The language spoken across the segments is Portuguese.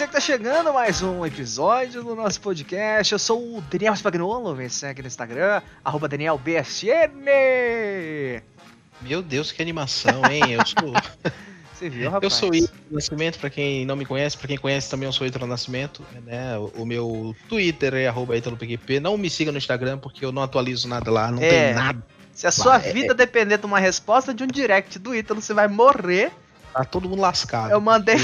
você que tá chegando, mais um episódio do nosso podcast. Eu sou o Daniel Spagnolo, me segue no Instagram, arroba DanielBSN. Meu Deus, que animação, hein? Eu sou. Você viu, rapaz? Eu sou Ítalo Nascimento, pra quem não me conhece, pra quem conhece também eu sou Ítalo Nascimento, né? O, o meu Twitter é arroba ItaloPQP. Não me siga no Instagram porque eu não atualizo nada lá, não É. tem nada. Se a sua Vai, é. vida depender de uma resposta de um direct do Ítalo, você vai morrer. Tá todo mundo lascado. Eu mandei,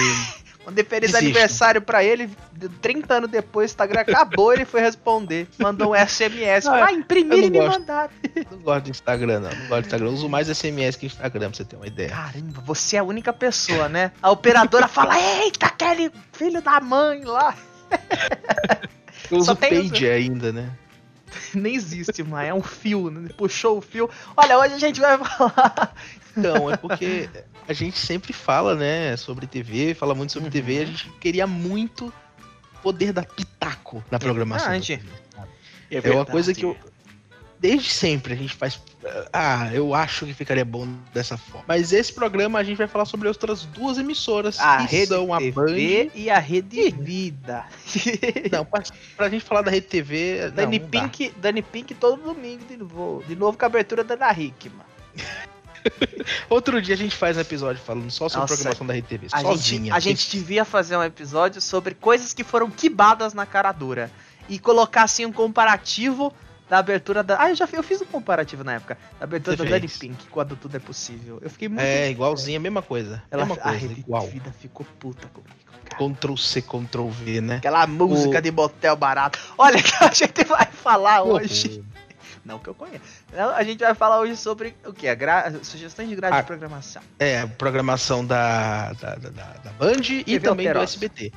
mandei feliz Desiste. aniversário pra ele, de 30 anos depois, o Instagram acabou, ele foi responder. Mandou um SMS. Ah, imprimir e me gosto. mandaram. Não gosto de Instagram, não. Não gosto de Instagram. Eu uso mais SMS que Instagram, pra você ter uma ideia. Caramba, você é a única pessoa, né? A operadora fala: Eita, aquele filho da mãe lá. Eu só uso tem Page ainda, né? Nem existe mais, é um fio, né? Puxou o fio. Olha, hoje a gente vai falar. Então, é porque a gente sempre fala, né, sobre TV, fala muito sobre Uhum. TV, a gente queria muito poder dar pitaco na programação. da verdade. TV, sabe? É uma coisa que eu. Desde sempre a gente faz. Ah, eu acho que ficaria bom dessa forma. Mas esse programa a gente vai falar sobre outras duas emissoras. A que Rede são a TV Band. e a Rede Vida. Não, pra, pra gente falar da Rede TV. Dani, não, não. Pink, Dani Pink todo domingo de novo. De novo com a abertura da Ana Hickman. Outro dia a gente faz um episódio falando só sobre Nossa, programação da Rede TV. A sozinha. gente, a gente devia fazer um episódio sobre coisas que foram quibadas na cara dura. E colocar assim um comparativo da abertura da. Ah, eu já fiz, eu fiz um comparativo na época. Da abertura Você da Dani. Pink, quando tudo é possível. Eu fiquei muito. É, igualzinha, mesma coisa. Ela, mesma a coisa, Rede igual. Vida ficou puta comigo. cara. Ctrl C, Ctrl V, né? Aquela música O- de motel barato. Olha que a gente vai falar hoje. Não que eu conheço. Não, a gente vai falar hoje sobre o que? Sugestões de grade Ah. de programação. É, a programação da, da, da, da- Band e TV também do. SBT.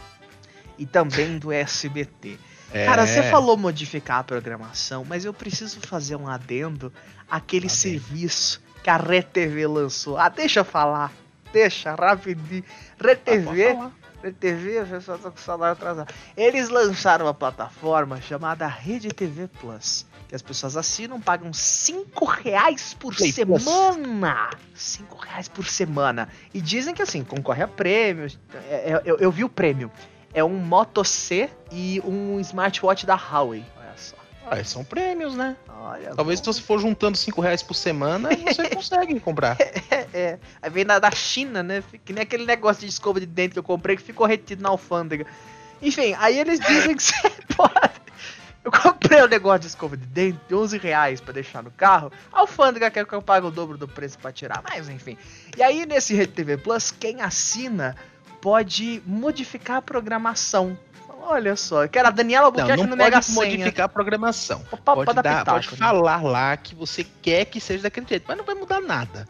E também do SBT. É, Cara, você falou modificar a programação, mas eu preciso fazer um adendo àquele Tá bem. serviço que a RedeTV lançou. Ah, deixa eu falar. Deixa, rapidinho. Ah, RedeTV, pode falar. RedeTV, eu já tô com o salário atrasado. Eles lançaram uma plataforma chamada Rede TV Plus. Que as pessoas assinam, pagam 5 reais por Play Plus. semana. 5 reais por semana. E dizem que assim, concorre a prêmios. É- é- eu, eu vi o prêmio. É um Moto C e um smartwatch da Huawei. Ah, são prêmios, né? Olha Talvez bom. se você for juntando 5 reais por semana, você consegue comprar. É, é. Aí vem da, da China, né? Que nem aquele negócio de escova de dente que eu comprei que ficou retido na alfândega. Enfim, aí eles dizem que você pode. Eu comprei um negócio de escova de dente de 11 reais pra deixar no carro. A alfândega quer que eu pague o dobro do preço pra tirar, mas enfim. E aí nesse Rede TV Plus, quem assina pode modificar a programação. Olha só, que era a Daniela Não, Albuquerque não no Mega pode modificar a programação. Pode, Pode, dar pitaco, pode né? falar lá que você quer que seja daquele jeito, mas não vai mudar nada.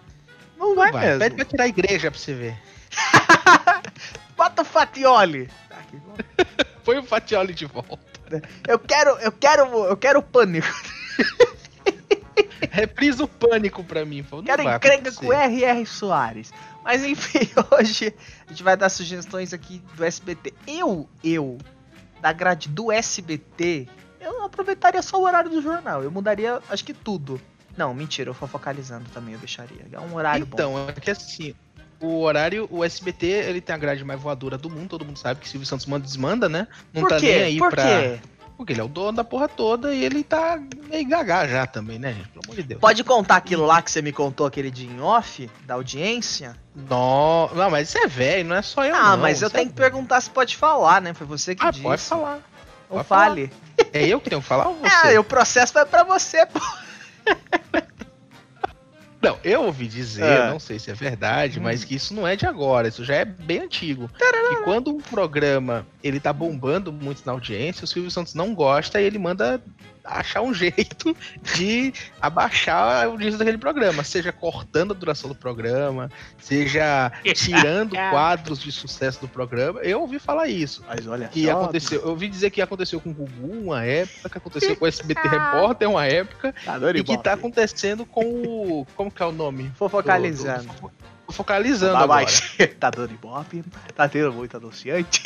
Não vai, Vai, mesmo. Pede pra tirar a igreja pra você ver. Bota o Fatioli. Tá. Põe o Fatioli de volta. Eu quero, eu quero, eu quero pânico. Reprisa o pânico pra mim. Não Quero encrenca com R.R. Soares. Mas enfim, hoje a gente vai dar sugestões aqui do SBT. Eu, eu, da grade do SBT, eu aproveitaria só o horário do jornal. Eu mudaria, acho que tudo. Não, mentira, eu for focalizando também, eu deixaria. É um horário bom. Então, é que assim, o horário, o SBT, ele tem a grade mais voadora do mundo, todo mundo sabe que Silvio Santos manda desmanda, né? Não Por tá quê? nem aí Por pra. quê? Porque ele é o dono da porra toda e ele tá meio gagá já também, né, gente? Pelo amor de Deus. Pode contar aquilo lá que você me contou, aquele de em off, da audiência? Não, não, mas isso é velho, não é só eu. ah, não, mas eu é tenho que perguntar se pode falar, né? Foi você que Ah, disse. pode falar. Ou pode fale. É eu que tenho que falar ou você? Ah, o processo vai pra você, pô. Não, eu ouvi dizer, É. não sei se é verdade, Hum. mas que isso não é de agora, isso já é bem antigo. E quando um programa ele tá bombando muito na audiência, o Silvio Santos não gosta e ele manda achar um jeito de abaixar a audiência daquele programa, seja cortando a duração do programa, seja tirando quadros de sucesso do programa. Eu ouvi falar isso. Mas olha Que aconteceu, eu ouvi dizer que aconteceu com o Gugu uma época, que aconteceu com o SBT Repórter uma época, e que tá acontecendo com o. Como que é o nome? Fofocalizando. Do- do- Focalizando Tá, agora. tá dando ibope, tá tendo muito anunciante.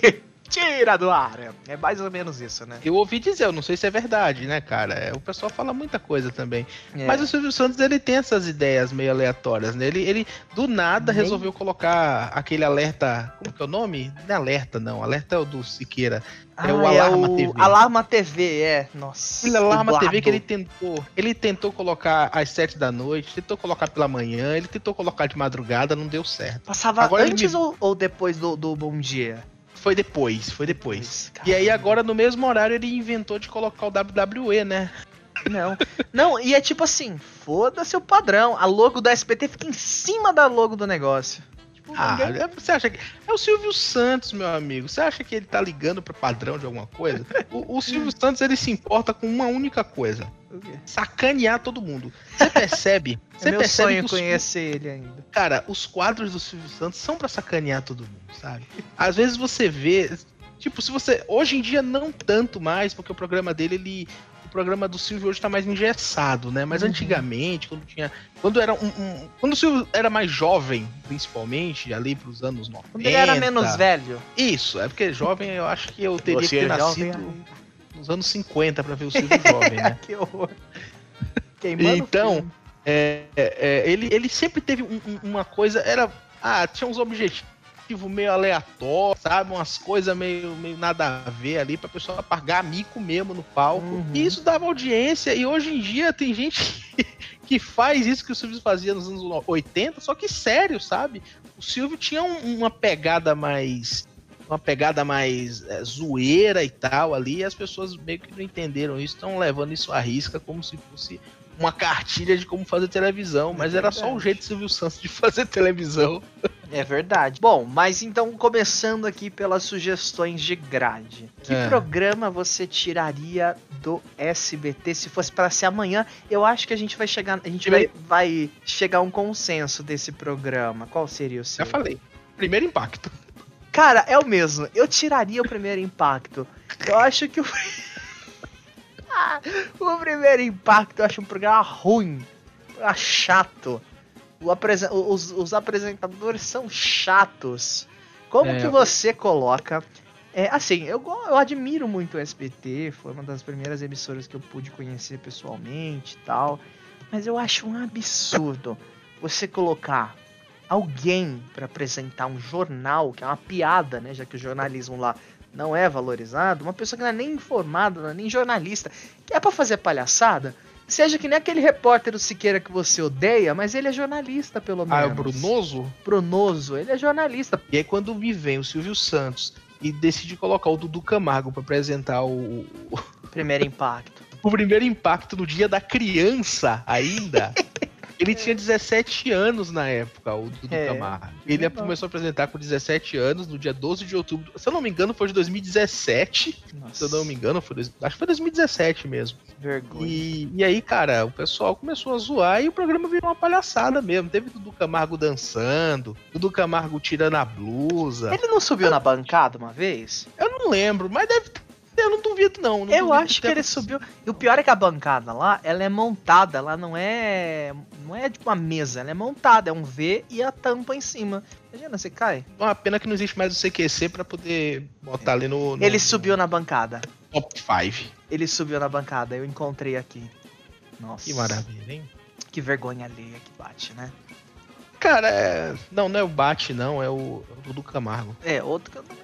Tira do ar. É mais ou menos isso, né? Eu ouvi dizer, eu não sei se é verdade, né, cara? É, o pessoal fala muita coisa também. É. Mas o Silvio Santos, ele tem essas ideias meio aleatórias, né? Ele, ele do nada, Nem- resolveu colocar aquele alerta. Como que é o nome? Não é alerta, não. Alerta é o do Siqueira. Ah, é o Alarma TV. Alarma TV, é. Nossa. Aquele Alarma dublado. TV que ele tentou. Ele tentou colocar às sete da noite, tentou colocar pela manhã, ele tentou colocar de madrugada, não deu certo. Passava Agora ele antes me- ou, ou depois do, do Bom Dia? Foi depois, foi depois. Depois, E aí caramba. agora no mesmo horário ele inventou de colocar o WWE, né? Não. Não, e é tipo assim, foda-se o padrão. A logo do SBT fica em cima da logo do negócio. Tipo, Ah, ninguém- é- você acha que. É o Silvio Santos, meu amigo. Você acha que ele tá ligando pro padrão de alguma coisa? O, o Silvio Santos ele se importa com uma única coisa: sacanear todo mundo. Você percebe? É Você meu percebe sonho que os, conhecer ele ainda. cara, os quadros do Silvio Santos são pra sacanear todo mundo, sabe? Às vezes você vê. Tipo, se você. Hoje em dia não tanto mais, porque o programa dele, ele. O programa do Silvio hoje tá mais engessado, né? Mas Uhum. antigamente, quando tinha. Quando era um, um- Quando o Silvio era mais jovem, principalmente, ali pros anos 90. Quando ele era menos velho. Isso, é porque jovem eu acho que eu teria Você que ter é jovem nascido nos anos 50 pra ver o Silvio jovem, né? que horror. Queimando Então. É, é, é, ele, ele sempre teve um- um- uma coisa, era. Ah, tinha uns objetivos meio aleatórios, sabe? Umas coisas meio, meio nada a ver ali pra pessoa pagar mico mesmo no palco. Uhum. E isso dava audiência. E hoje em dia tem gente que, que faz isso que o Silvio fazia nos anos 80, só que sério, sabe? O Silvio tinha um- uma pegada mais. Uma pegada mais é, zoeira e tal ali, e as pessoas meio que não entenderam isso, estão levando isso à risca como se fosse uma cartilha de como fazer televisão, mas era só o verdade. jeito do Silvio Santos de fazer televisão. É verdade. Bom, mas então começando aqui pelas sugestões de grade. Que É. programa você tiraria do SBT se fosse pra ser amanhã? Eu acho que a gente vai chegar, a gente vai, vai chegar a um consenso desse programa. Qual seria o seu? Já falei. Primeiro impacto. Cara, é o mesmo. Eu tiraria o primeiro impacto. Eu acho que o. Ah, o primeiro impacto eu acho um programa ruim. Um programa chato. Apresen- os, os apresentadores são chatos. Como É, que você coloca. É, assim, eu, eu admiro muito o SBT, foi uma das primeiras emissoras que eu pude conhecer pessoalmente e tal. Mas eu acho um absurdo você colocar alguém para apresentar um jornal, que é uma piada, né? Já que o jornalismo lá não é valorizado, uma pessoa que não é nem informada, não é nem jornalista, que é para fazer palhaçada, seja que nem aquele repórter do Siqueira que você odeia, mas ele é jornalista, pelo menos. Ah, é o Brunoso? Brunoso, ele é jornalista. E aí quando me vem o Silvio Santos e decide colocar o Dudu Camargo pra apresentar o, Primeiro impacto. o primeiro impacto no dia da criança ainda. Ele tinha 17 anos na época, o Dudu É, Camargo. Ele legal. começou a apresentar com 17 anos, no dia 12 de outubro. Se eu não me engano, foi de 2017. Nossa, Se eu não me engano, foi, acho que foi 2017 mesmo. vergonha. E, e aí, cara, o pessoal começou a zoar e o programa virou uma palhaçada mesmo. Teve Dudu Camargo dançando, Dudu Camargo tirando a blusa. Ele não subiu na bancada uma vez? Eu não lembro, mas deve ter. Eu não duvido, não. não Eu duvido acho que tenha ele subiu. E o pior é que a bancada lá, ela é montada, ela não é. Não é tipo uma mesa, ela é montada, é um V e a tampa em cima. Imagina, você cai. Uma pena que não existe mais o CQC pra poder botar ali no, no Ele subiu na bancada. top 5. Ele subiu na bancada, eu encontrei aqui. Nossa. Que maravilha, hein? Que vergonha alheia que bate, né? Cara, é... não, não é o Bate, não, é o, é o Dudu Camargo. É, outro que eu não.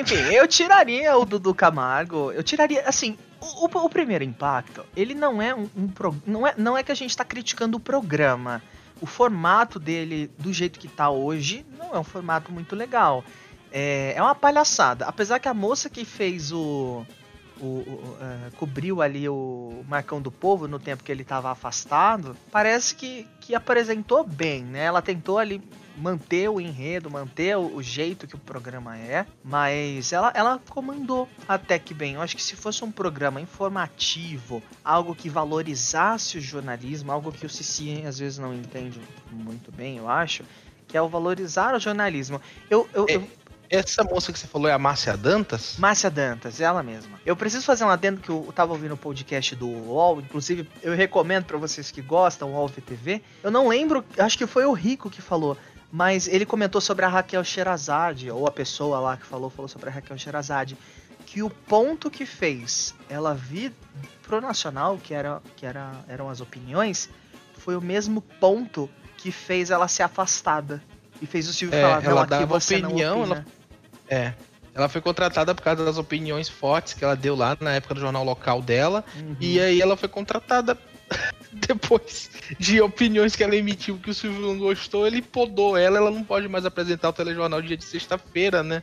Enfim, eu tiraria o Dudu Camargo. Eu tiraria, assim, o, o- o primeiro impacto, ele não é um, um pro- não é Não é que a gente tá criticando o programa. O formato dele, do jeito que tá hoje, não é um formato muito legal. É, é uma palhaçada. Apesar que a moça que fez o. o- o, é, cobriu ali o Marcão do Povo no tempo que ele tava afastado, parece que, que apresentou bem, né? Ela tentou ali manter o enredo, manter o, o jeito que o programa é, mas ela, ela comandou até que bem. Eu acho que se fosse um programa informativo, algo que valorizasse o jornalismo, algo que o Cici às vezes não entende muito bem, eu acho, que é o valorizar o jornalismo. Eu, eu, É. eu Essa moça que você falou é a Márcia Dantas? Márcia Dantas, ela mesma. Eu preciso fazer um adendo que eu tava ouvindo o podcast do UOL, inclusive eu recomendo pra vocês que gostam, UOL VTV. Eu não lembro, acho que foi o Rico que falou. Mas ele comentou sobre a Raquel Sherazade, ou a pessoa lá que falou, falou sobre a Raquel Sherazade, que o ponto que fez ela vir pro Nacional, que, era, que era, eram as opiniões, foi o mesmo ponto que fez ela ser afastada. E fez o Silvio É, falar, ela dava você opinião, não ela-. É. Ela foi contratada por causa das opiniões fortes que ela deu lá na época do jornal local dela. Uhum. E aí ela foi contratada depois de opiniões que ela emitiu que o Silvio não gostou, ele podou ela, ela não pode mais apresentar o telejornal dia de sexta-feira, né?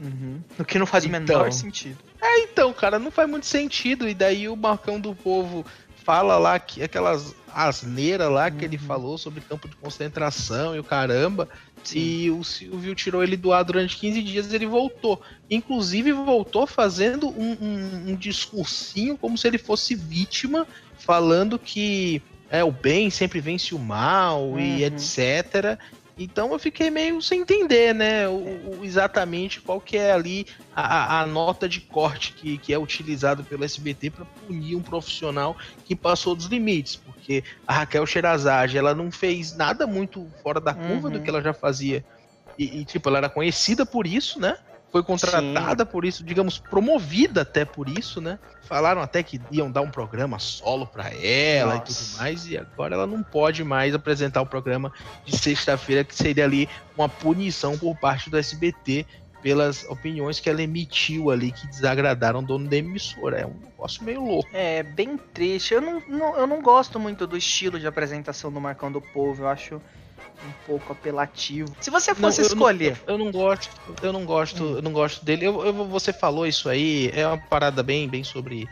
Uhum. O que não faz o Então. menor sentido. Então, cara, não faz muito sentido. E daí o Marcão do Povo fala lá que aquelas asneiras lá que ele Uhum. falou sobre campo de concentração e o caramba. Sim. E o Silvio tirou ele do ar durante 15 dias ele voltou. Inclusive voltou fazendo um, um- um discursinho como se ele fosse vítima, falando que é o bem sempre vence o mal e Uhum. etc. Então eu fiquei meio sem entender, né? o- o- exatamente qual que é ali a, a- a nota de corte que, que é utilizado pelo SBT para punir um profissional que passou dos limites. Porque a Raquel Sherazade, ela não fez nada muito fora da curva Uhum. do que ela já fazia. E, e, tipo, ela era conhecida por isso, né? Foi contratada por isso, digamos, promovida até por isso, né? Falaram até que iam dar um programa solo pra ela e Nossa. tudo mais, e agora ela não pode mais apresentar o programa de sexta-feira, que seria ali uma punição por parte do SBT pelas opiniões que ela emitiu ali que desagradaram o dono da emissora. É um negócio meio louco. É, bem triste. Eu não, não- eu não gosto muito do estilo de apresentação do Marcão do Povo. Eu acho um pouco apelativo. Se você fosse Não, eu escolher. Não, eu não gosto, eu não gosto, eu não gosto dele. Eu, eu- você falou isso aí, é uma parada bem, bem sobre.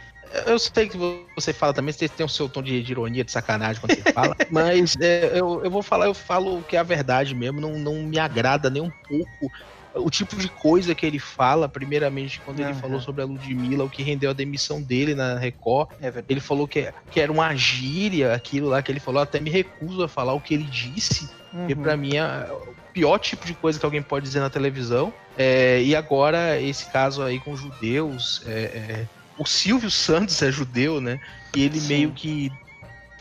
Eu sei que você fala também, você tem o seu tom de, de ironia, de sacanagem quando você fala, mas é, eu, eu vou falar, eu falo que é a verdade mesmo, não, não me agrada nem um pouco o tipo de coisa que ele fala, primeiramente quando ele Aham. falou sobre a Ludmilla, o que rendeu a demissão dele na Record, É ele falou que, que era uma gíria, aquilo lá que ele falou, até me recuso a falar o que ele disse, porque Uhum. pra mim é o pior tipo de coisa que alguém pode dizer na televisão. É, e agora, esse caso aí com judeus. é, é, o Silvio Santos é judeu, né? E ele Sim. meio que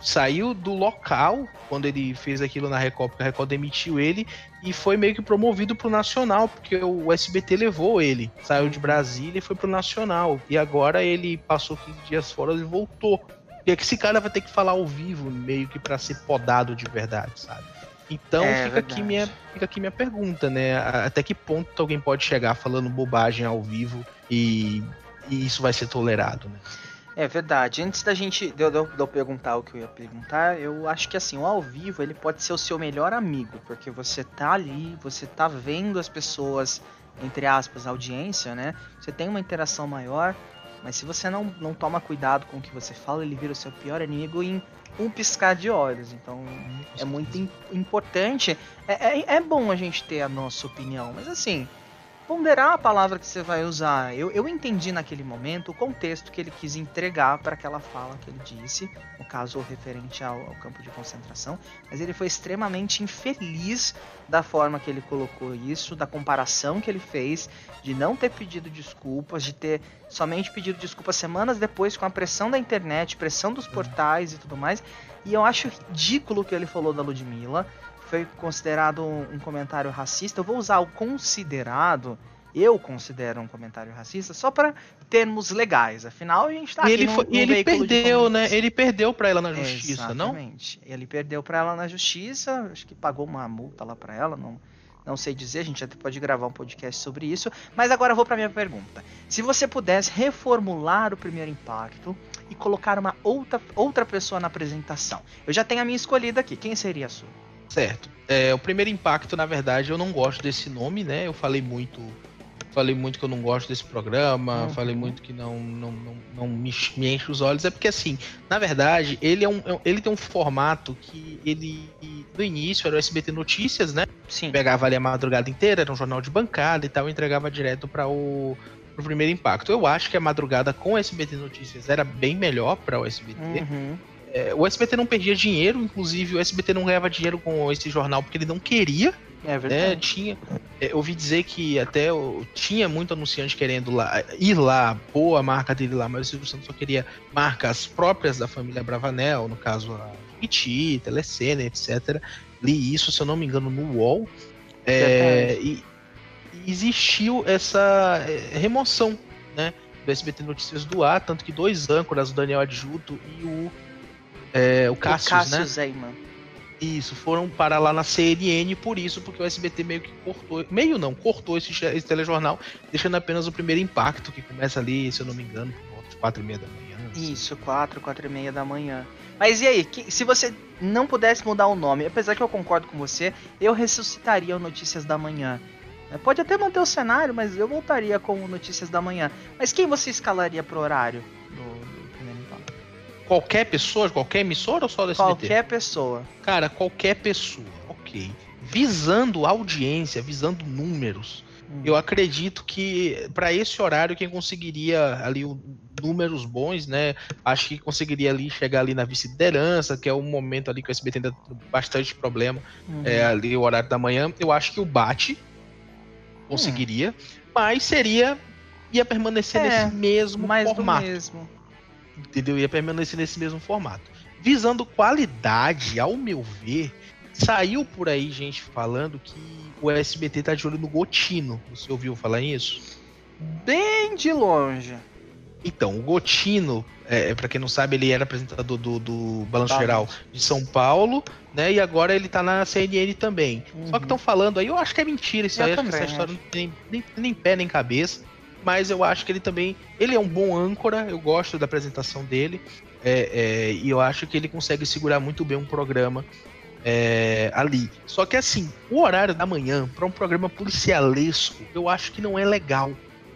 saiu do local quando ele fez aquilo na Record, porque a Record demitiu ele e foi meio que promovido pro Nacional, porque o SBT levou ele. Saiu de Brasília e foi pro Nacional. E agora ele passou 15 dias fora e voltou. E é que esse cara vai ter que falar ao vivo, meio que pra ser podado de verdade, sabe? Então É fica, aqui minha, fica aqui minha pergunta, né? Até que ponto alguém pode chegar falando bobagem ao vivo e, e isso vai ser tolerado, né? É verdade. Antes da gente de eu, de eu- perguntar o que eu ia perguntar, eu acho que assim, o ao vivo ele pode ser o seu melhor amigo, porque você tá ali, você tá vendo as pessoas, entre aspas, a audiência, né? Você tem uma interação maior, mas se você não, não toma cuidado com o que você fala, ele vira o seu pior inimigo em um piscar de olhos. Então é muito im- importante. É, é, é bom a gente ter a nossa opinião, mas assim, ponderar a palavra que você vai usar. Eu, eu entendi naquele momento o contexto que ele quis entregar para aquela fala que ele disse, no caso referente ao, ao campo de concentração, mas ele foi extremamente infeliz da forma que ele colocou isso, da comparação que ele fez, de não ter pedido desculpas, de ter somente pedido desculpas semanas depois com a pressão da internet, pressão dos portais e tudo mais. E eu acho ridículo o que ele falou da Ludmilla. Foi considerado um, um comentário racista. Eu vou usar o considerado. Eu considero um comentário racista só para termos legais. Afinal, a gente tá e aqui ele, foi- num e ele perdeu, né? Ele perdeu pra ela na justiça, não? Exatamente. Ele perdeu pra ela na justiça, acho que pagou uma multa lá pra ela, não, não sei dizer, a gente até pode gravar um podcast sobre isso. Mas agora eu vou pra minha pergunta. Se você pudesse reformular o primeiro impacto e colocar uma outra, outra pessoa na apresentação, eu já tenho a minha escolhida aqui. Quem seria a sua? Certo. É, o primeiro impacto, na verdade, eu não gosto desse nome, né? Eu falei muito. Falei muito que eu não gosto desse programa, Uhum. falei muito que não, não, não, não me, enche- me enche os olhos. É porque, assim, na verdade, ele, é um, é um- ele tem um formato que ele. No início era o SBT Notícias, né? Sim. Pegava ali a madrugada inteira, era um jornal de bancada e tal, e entregava direto para o pro primeiro impacto. Eu acho que a madrugada com o SBT Notícias era bem melhor para o SBT. Uhum. É, o SBT não perdia dinheiro, inclusive o SBT não ganhava dinheiro com esse jornal porque ele não queria, É né? verdade. Tinha, é, ouvi dizer que até tinha muito anunciante querendo lá, ir lá, pôr a marca dele lá, mas o Silvio Santos só queria marcas próprias da família Bravanel, no caso a Iti, Telecena, etc. li isso, se eu não me engano, no UOL. É, e, e existiu essa é, remoção, né? Do SBT Notícias do ar, tanto que dois âncoras, o Daniel Adjuto e o, é, o Cassius, o Cassius né? Isso, foram para lá na CNN por isso, porque o SBT meio que cortou, meio não, cortou esse, esse telejornal, deixando apenas o primeiro impacto, que começa ali, se eu não me engano, por volta de quatro e meia da manhã. Assim. Isso, quatro, quatro e meia da manhã. Mas e aí, que, se você não pudesse mudar o nome, apesar que eu concordo com você, eu ressuscitaria o Notícias da Manhã. É, pode até manter o cenário, mas eu voltaria com o Notícias da Manhã. Mas quem você escalaria pro horário impacto? Qualquer pessoa, qualquer emissora ou só do SBT? Qualquer pessoa. Cara, qualquer pessoa, ok. Visando audiência, visando números, hum. eu acredito que para esse horário quem conseguiria ali o, números bons, né? Acho que conseguiria ali chegar ali na vice-liderança, que é um momento ali que o SBT ainda tem bastante problema, uhum. é ali o horário da manhã. Eu acho que o Bate conseguiria, hum. mas seria ia permanecer é, nesse mesmo mais formato. mesmo. Entendeu? Ia permanecer nesse mesmo formato. Visando qualidade, ao meu ver, saiu por aí gente falando que o SBT tá de olho no Gotino. Você ouviu falar isso? Bem de longe. Então, o Gotino, é, para quem não sabe, ele era apresentador do, do Balanço Geral de São Paulo, né? E agora ele tá na CNN também. Uhum. Só que estão falando aí, eu acho que é mentira isso eu aí, acho que essa história não tem nem, nem pé nem cabeça. Mas eu acho que ele também. Ele é um bom âncora, eu gosto da apresentação dele. É, é, e eu acho que ele consegue segurar muito bem um programa é, ali. Só que assim, o horário da manhã para um programa policialesco, eu acho que não é legal.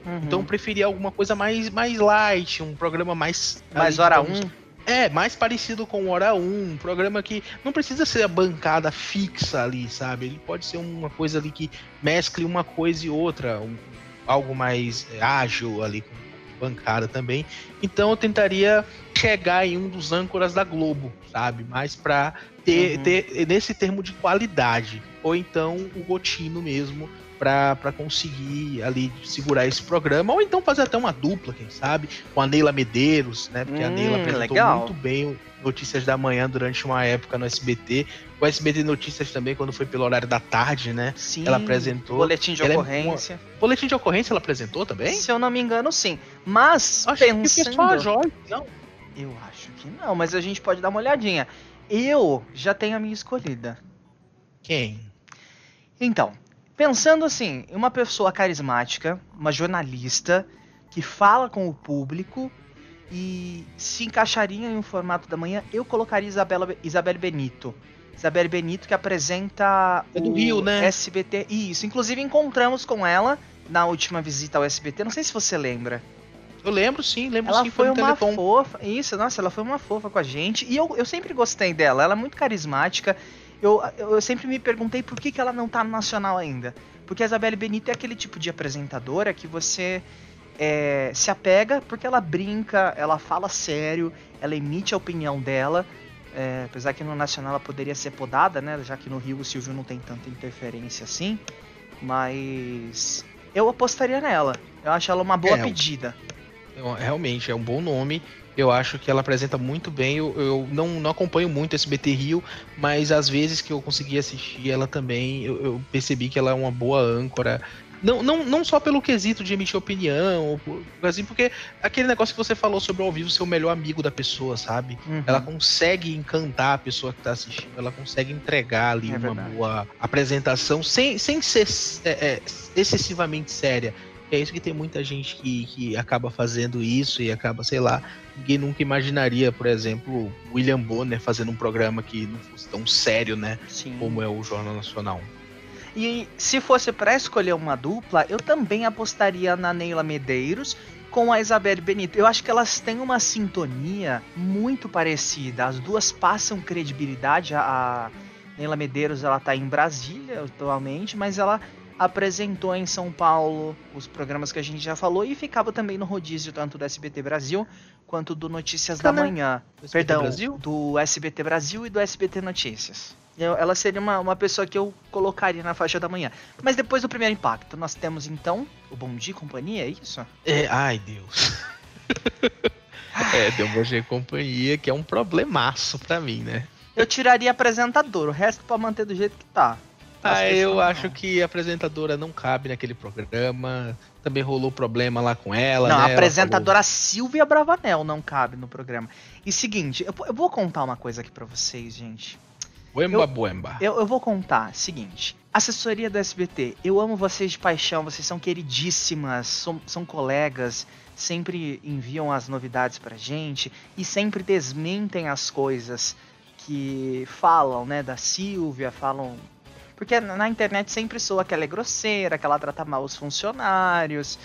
Uhum. Então eu preferia alguma coisa mais, mais light, um programa mais. Mais ali, hora 1. Um. É, mais parecido com Hora 1, um programa que não precisa ser a bancada fixa ali, sabe? Ele pode ser uma coisa ali que mescle uma coisa e outra, um, algo mais é, ágil ali com bancada também. Então eu tentaria chegar em um dos âncoras da Globo, sabe? Mais pra ter, uhum. ter nesse termo de qualidade. Ou então o Gotino mesmo, para conseguir ali segurar esse programa, ou então fazer até uma dupla, quem sabe, com a Neila Medeiros, né? Porque hum, a Neila apresentou legal. muito bem Notícias da Manhã durante uma época no SBT. O SBT Notícias também, quando foi pelo horário da tarde, né? Sim. Ela apresentou. Boletim de ela é ocorrência. É uma... Boletim de ocorrência ela apresentou também? Se eu não me engano, sim. Mas, acho pensando... que só a Joy, não. Eu acho que não, mas a gente pode dar uma olhadinha. Eu já tenho a minha escolhida. Quem? Então, Pensando assim, uma pessoa carismática, uma jornalista que fala com o público e se encaixaria em um formato da manhã, eu colocaria Isabela, Isabel Benito. Isabel Benito que apresenta é do o Rio, né? SBT. Isso, inclusive encontramos com ela na última visita ao SBT. Não sei se você lembra. Eu lembro sim, lembro ela sim. Foi, foi uma Teleton. fofa. Isso, nossa, ela foi uma fofa com a gente. E eu, eu sempre gostei dela. Ela é muito carismática eu, eu sempre me perguntei por que, que ela não tá no Nacional ainda. Porque a Isabelle Benito é aquele tipo de apresentadora que você é, se apega porque ela brinca, ela fala sério, ela emite a opinião dela. É, apesar que no Nacional ela poderia ser podada, né? Já que no Rio o Silvio não tem tanta interferência assim. Mas eu apostaria nela. Eu acho ela uma boa é, pedida. Realmente, é um bom nome. Eu acho que ela apresenta muito bem. Eu, eu não, não acompanho muito esse BT Rio, mas às vezes que eu consegui assistir ela também, eu, eu, percebi que ela é uma boa âncora. Não, não, não só pelo quesito de emitir opinião, assim, porque aquele negócio que você falou sobre ao vivo ser o melhor amigo da pessoa, sabe? Uhum. Ela consegue encantar a pessoa que tá assistindo, ela consegue entregar ali é uma verdade. boa apresentação sem, sem ser é, é, excessivamente séria. É isso que tem muita gente que, que acaba fazendo isso e acaba, sei lá, ninguém nunca imaginaria, por exemplo, William Bonner fazendo um programa que não fosse tão sério, né? Sim. Como é o Jornal Nacional. E se fosse para escolher uma dupla, eu também apostaria na Neila Medeiros com a Isabelle Benito. Eu acho que elas têm uma sintonia muito parecida. As duas passam credibilidade. A Neila Medeiros ela tá em Brasília atualmente, mas ela apresentou em São Paulo os programas que a gente já falou e ficava também no rodízio tanto do SBT Brasil quanto do Notícias da Manhã. Perdão, Brasil? do SBT Brasil e do SBT Notícias. Eu, ela seria uma, uma pessoa que eu colocaria na faixa da manhã. Mas depois do primeiro impacto, nós temos então o Bom Dia e Companhia, é isso? É, ai Deus. é, tem o Bom Dia e Companhia, que é um problemaço pra mim, né? Eu tiraria apresentador, o resto pra manter do jeito que tá. Ah, eu acho que a apresentadora não cabe naquele programa. Também rolou problema lá com ela. Não, né? a apresentadora falou- Silvia Bravanel não cabe no programa. E seguinte, eu, eu vou contar uma coisa aqui pra vocês, gente. Buemba, eu- buemba. Eu, eu vou contar, seguinte. Assessoria do SBT, eu amo vocês de paixão, vocês são queridíssimas, são, são colegas, sempre enviam as novidades pra gente e sempre desmentem as coisas que falam, né, da Silvia, falam. Porque na internet sempre soa que ela é grosseira, que ela trata mal os funcionários,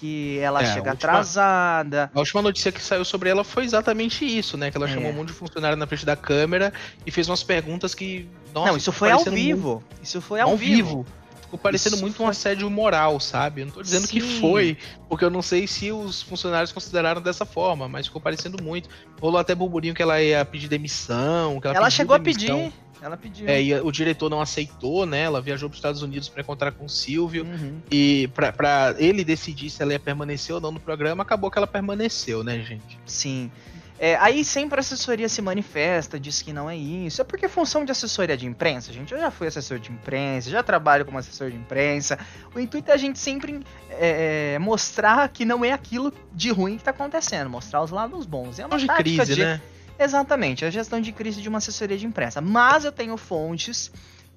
que ela É, a chega última- atrasada. A última notícia que saiu sobre ela foi exatamente isso, né? Que ela É. chamou um monte de funcionário na frente da câmera e fez umas perguntas que. Nossa, Não, isso foi ao vivo. Isso foi muito- ao, vivo. Ficou parecendo Isso muito um foi- assédio moral, sabe? Eu não tô dizendo que Sim. foi, porque eu não sei se os funcionários consideraram dessa forma, mas ficou parecendo muito. Rolou até burburinho que ela ia pedir demissão, que ela, Ela chegou a demissão. pedir. Ela pediu. É, e o diretor não aceitou, né? Ela viajou para os Estados Unidos para encontrar com o Silvio. Uhum. E pra ele decidir se ela ia permanecer ou não no programa, acabou que ela permaneceu, né, gente? Sim. É, aí sempre a assessoria se manifesta, diz que não é isso. É porque é função de assessoria de imprensa, gente. Eu já fui assessor de imprensa, já trabalho como assessor de imprensa. O intuito é a gente sempre é, mostrar que não é aquilo de ruim que tá acontecendo, mostrar os lados bons. É uma de crise, de- né? Exatamente, a gestão de crise de uma assessoria de imprensa. Mas eu tenho fontes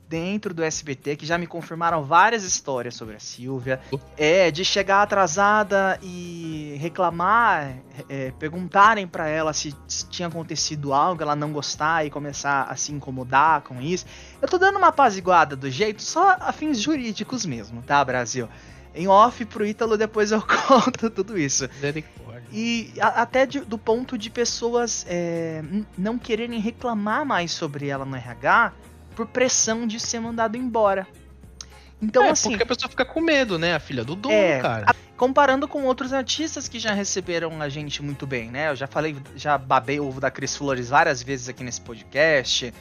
dentro do SBT que já me confirmaram várias histórias sobre a Silvia. É, de chegar atrasada e reclamar, é, perguntarem pra ela se tinha acontecido algo, ela não gostar e começar a se incomodar com isso. Eu tô dando uma apaziguada do jeito só a fins jurídicos mesmo, tá, Brasil? Em off pro Ítalo depois eu conto tudo isso. Misericórdia. E a- até de- do ponto de pessoas é, não quererem reclamar mais sobre ela no RH por pressão de ser mandado embora. Então, é, assim, porque a pessoa fica com medo, né? A filha do dono, É, cara. comparando com outros artistas que já receberam a gente muito bem, né? Eu já falei, já babei ovo da Cris Flores várias vezes aqui nesse podcast.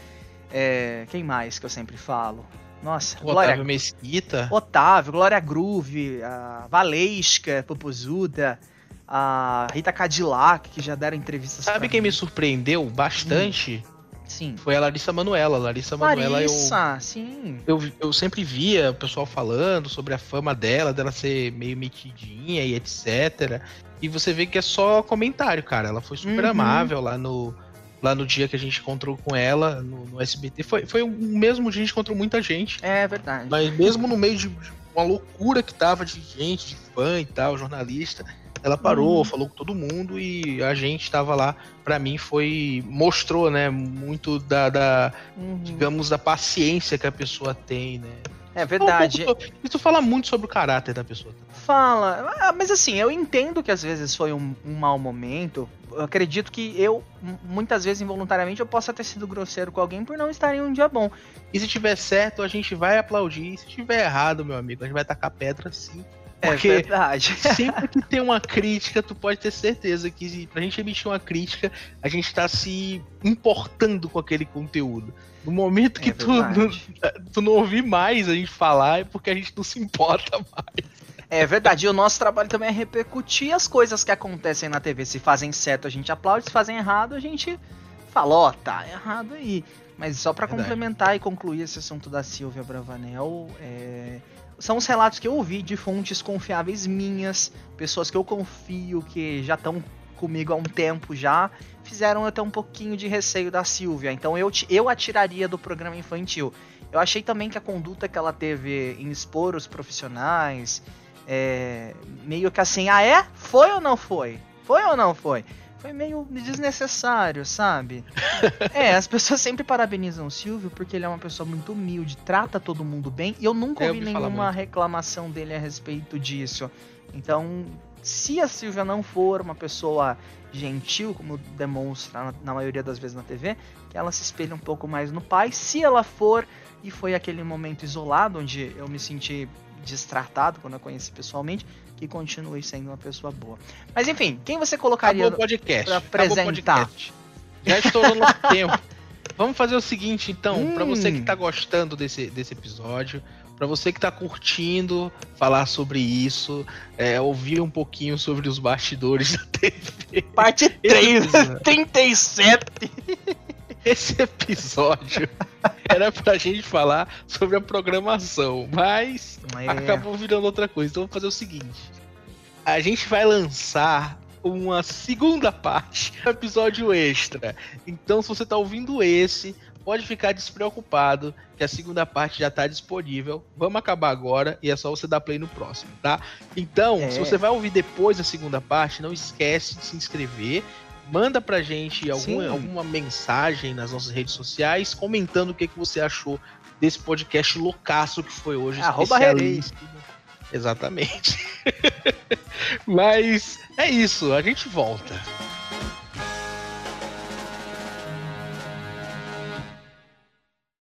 É, quem mais que eu sempre falo? Nossa, O Glória Otávio Mesquita. Otávio, Glória Groove, a Valesca Popozuda, a Rita Cadillac, que já deram entrevistas Sabe quem me mim. surpreendeu bastante? Sim. Foi a Larissa Manoela. Larissa Manoela, eu, Larissa, sim. eu, eu sempre via o pessoal falando sobre a fama dela, dela ser meio metidinha e etc. E você vê que é só comentário, cara. Ela foi super Uhum. amável lá no, lá no dia que a gente encontrou com ela no, no SBT. Foi, foi o mesmo dia que a gente encontrou muita gente. É verdade. Mas mesmo no meio de uma loucura que tava de gente, de fã e tal, jornalista, ela parou, Uhum. falou com todo mundo e a gente tava lá. Pra mim foi. mostrou, né? Muito da, da, Uhum. digamos, da paciência que a pessoa tem, né? É verdade. Um pouco so- Isso fala muito sobre o caráter da pessoa. também. Fala. Ah, mas assim, eu entendo que às vezes foi um, um mau momento. Eu acredito que eu, muitas vezes, involuntariamente, eu possa ter sido grosseiro com alguém por não estar em um dia bom. E se tiver certo, a gente vai aplaudir. E se tiver errado, meu amigo, a gente vai tacar pedra sim. Porque É verdade. sempre que tem uma crítica, tu pode ter certeza que pra gente emitir uma crítica, a gente tá se importando com aquele conteúdo. No momento que É tu, não, tu não ouvir mais a gente falar, é porque a gente não se importa mais. É verdade, e o nosso trabalho também é repercutir as coisas que acontecem na TV. Se fazem certo, a gente aplaude, se fazem errado, a gente fala, ó, tá errado aí. Mas só pra Verdade. complementar e concluir esse assunto da Silvia Bravanel, é, são os relatos que eu ouvi de fontes confiáveis minhas, pessoas que eu confio, que já estão comigo há um tempo já, fizeram até um pouquinho de receio da Silvia. Então eu, eu atiraria do programa infantil. Eu achei também que a conduta que ela teve em expor os profissionais, é, meio que assim, ah é? Foi ou não foi? Foi ou não foi? Foi meio desnecessário, sabe? é, as pessoas sempre parabenizam o Silvio porque ele é uma pessoa muito humilde, trata todo mundo bem, e eu nunca ouvi nenhuma reclamação dele a respeito disso. Então, se a Silvia não for uma pessoa gentil, como demonstra na, maioria das vezes na TV, que ela se espelhe um pouco mais no pai. Se ela for, e foi aquele momento isolado onde eu me senti destratado quando eu conheci pessoalmente, que continue sendo uma pessoa boa. Mas enfim, quem você colocaria Acabou o podcast. pra o apresentar? podcast. Já estourou nosso tempo. Vamos fazer o seguinte, então, Hum. você que tá gostando desse, desse episódio, pra você que tá curtindo falar sobre isso, é, ouvir um pouquinho sobre os bastidores da TV. Parte 3, episódio. 37. esse episódio era pra gente falar sobre a programação, mas É. acabou virando outra coisa. Então vamos fazer o seguinte: a gente vai lançar uma segunda parte, um episódio extra. Então, se você tá ouvindo esse, pode ficar despreocupado que a segunda parte já tá disponível. Vamos acabar agora e é só você dar play no próximo, tá? Então, É. se você vai ouvir depois da segunda parte, não esquece de se inscrever. Manda pra gente algum, alguma mensagem nas nossas redes sociais comentando o que, que você achou desse podcast loucaço que foi hoje. Arroba especialíssimo. Exatamente. Mas é isso, a gente volta.